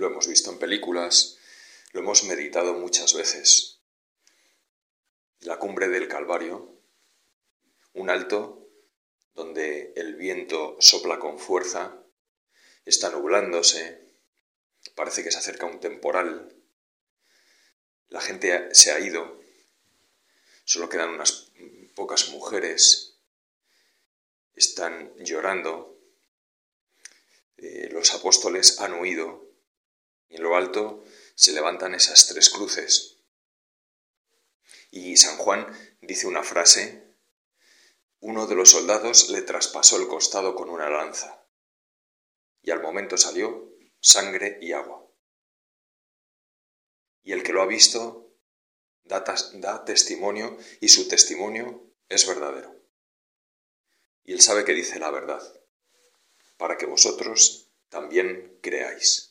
lo hemos visto en películas, lo hemos meditado muchas veces. La cumbre del Calvario, un alto donde el viento sopla con fuerza, está nublándose, parece que se acerca un temporal, la gente se ha ido, solo quedan unas pocas mujeres, están llorando, eh, los apóstoles han huido, en lo alto se levantan esas tres cruces. Y San Juan dice una frase, uno de los soldados le traspasó el costado con una lanza, y al momento salió sangre y agua. Y el que lo ha visto da testimonio y su testimonio es verdadero. Y él sabe que dice la verdad, para que vosotros también creáis.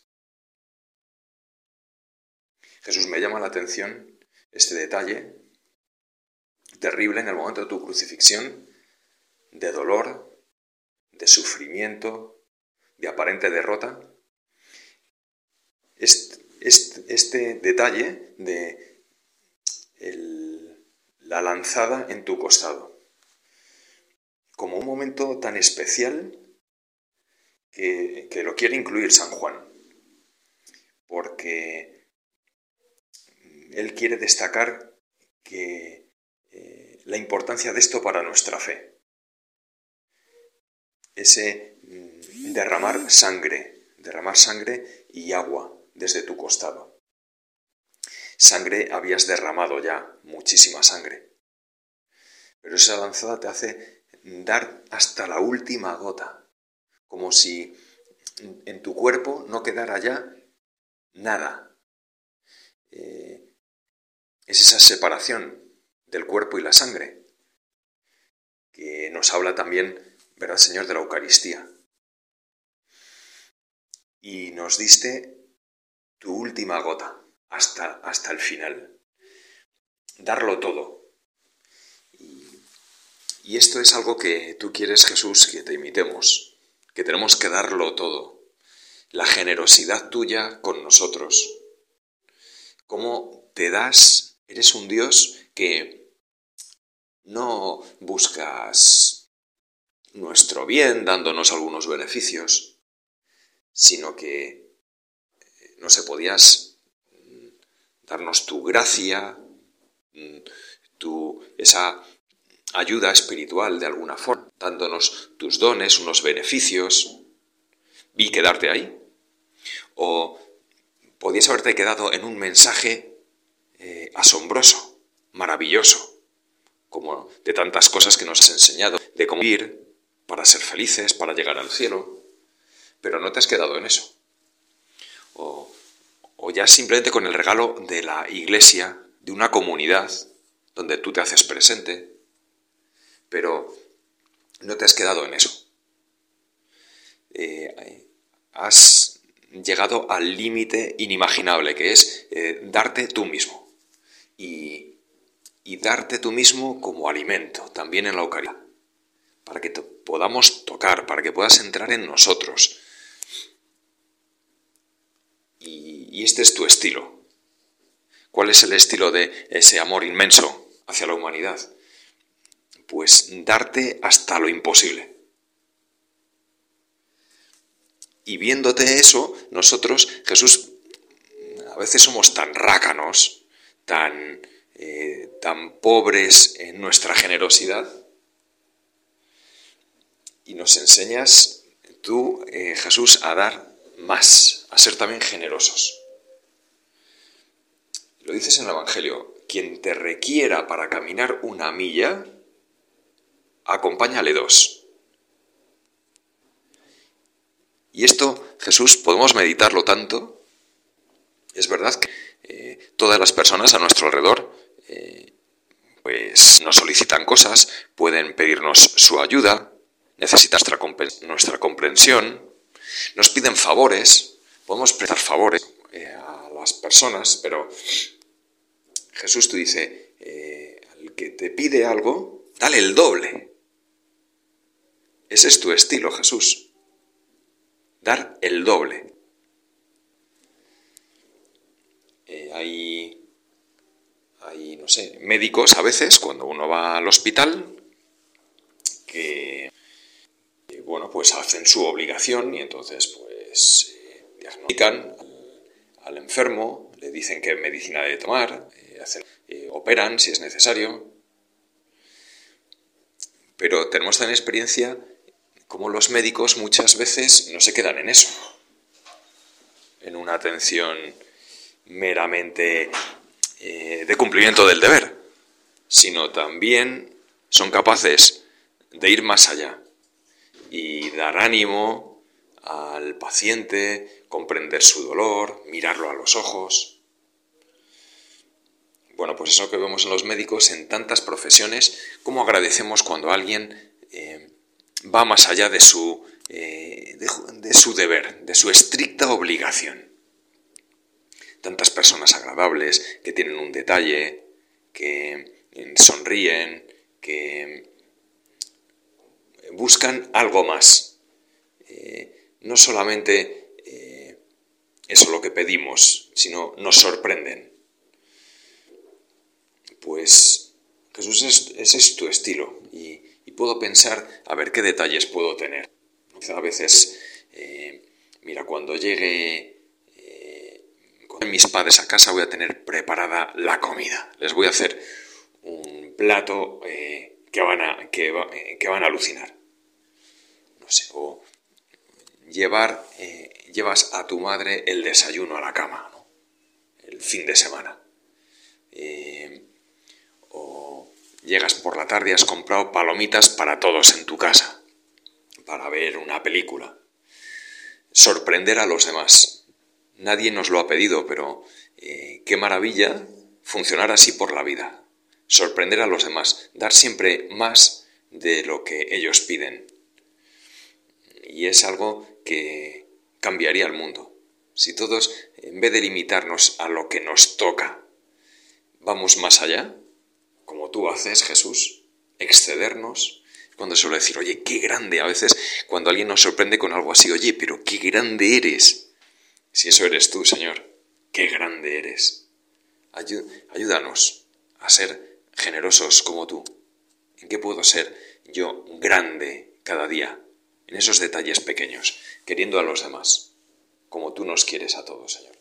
Jesús me llama la atención este detalle terrible en el momento de tu crucifixión, de dolor, de sufrimiento, de aparente derrota. Este, este, detalle de la lanzada en tu costado, como un momento tan especial que, que lo quiere incluir San Juan, porque él quiere destacar que eh, la importancia de esto para nuestra fe. Ese mm, derramar sangre, derramar sangre y agua desde tu costado. Sangre habías derramado ya, muchísima sangre. Pero esa lanzada te hace dar hasta la última gota, como si en tu cuerpo no quedara ya nada. Es esa separación del cuerpo y la sangre, que nos habla también, ¿verdad, Señor, de la Eucaristía? Y nos diste tu última gota hasta, hasta el final. Darlo todo. Y, y esto es algo que tú quieres, Jesús, que te imitemos, que tenemos que darlo todo. La generosidad tuya con nosotros. Cómo te das Eres un Dios que no buscas nuestro bien dándonos algunos beneficios, sino que, eh, no sé, podías mm, darnos tu gracia, mm, tu, esa ayuda espiritual de alguna forma, dándonos tus dones, unos beneficios, y quedarte ahí. O podías haberte quedado en un mensaje eh, asombroso, maravilloso, como de tantas cosas que nos has enseñado, de cómo vivir para ser felices, para llegar al cielo, pero no te has quedado en eso. O, o ya simplemente con el regalo de la iglesia, de una comunidad donde tú te haces presente, pero no te has quedado en eso. Eh, has llegado al límite inimaginable, que es eh, darte tú mismo y, darte tú mismo como alimento, también en la Eucaristía, para que te podamos tocar, para que puedas entrar en nosotros. y este es tu estilo. ¿Cuál es el estilo de ese amor inmenso hacia la humanidad? Pues darte hasta lo imposible. Y viéndote eso, nosotros, Jesús, a veces somos tan rácanos, tan, eh, tan pobres en nuestra generosidad. Y nos enseñas tú, eh, Jesús, a dar más, a ser también generosos. Lo dices en el Evangelio, quien te requiera para caminar una milla, acompáñale dos. Y esto, Jesús, podemos meditarlo tanto. Es verdad que todas las personas a nuestro alrededor eh, pues nos solicitan cosas, pueden pedirnos su ayuda, necesitan nuestra, comprensión, nos piden favores, podemos prestar favores eh, a las personas, pero Jesús tú dice, al que te pide algo, dale el doble. Ese es tu estilo, Jesús. Dar el doble. Eh, hay, hay, no sé, médicos a veces, cuando uno va al hospital, que, bueno, pues hacen su obligación y entonces, pues, eh, diagnostican al enfermo, le dicen qué medicina debe tomar, eh, operan si es necesario. Pero tenemos también experiencia como los médicos muchas veces no se quedan en eso, en una atención meramente eh, de cumplimiento del deber, sino también son capaces de ir más allá y dar ánimo al paciente, comprender su dolor, mirarlo a los ojos. Bueno, pues eso que vemos en los médicos en tantas profesiones, cómo agradecemos cuando alguien eh, va más allá de su, eh, de su deber, de su estricta obligación tantas personas agradables que tienen un detalle, que sonríen, que buscan algo más. Eh, no solamente eh, eso lo que pedimos, sino nos sorprenden. Pues Jesús, ese es tu estilo y, puedo pensar a ver qué detalles puedo tener. A veces, eh, mira, cuando llegue mis padres a casa voy a tener preparada la comida. Les voy a hacer un plato eh, que, van a, que, van a alucinar. No sé, o llevar, eh, llevas a tu madre el desayuno a la cama, ¿no? El fin de semana. Eh, o llegas por la tarde y has comprado palomitas para todos en tu casa, para ver una película. Sorprender a los demás Nadie nos lo ha pedido, pero eh, qué maravilla funcionar así por la vida, sorprender a los demás, dar siempre más de lo que ellos piden. Y es algo que cambiaría el mundo. Si todos, en vez de limitarnos a lo que nos toca, vamos más allá, como tú haces, Jesús, excedernos, cuando suelo decir, oye, qué grande, a veces cuando alguien nos sorprende con algo así, oye, pero qué grande eres, si eso eres tú, Señor, qué grande eres. Ayúdanos a ser generosos como tú. ¿En qué puedo ser yo grande cada día? En esos detalles pequeños, queriendo a los demás, como tú nos quieres a todos, Señor.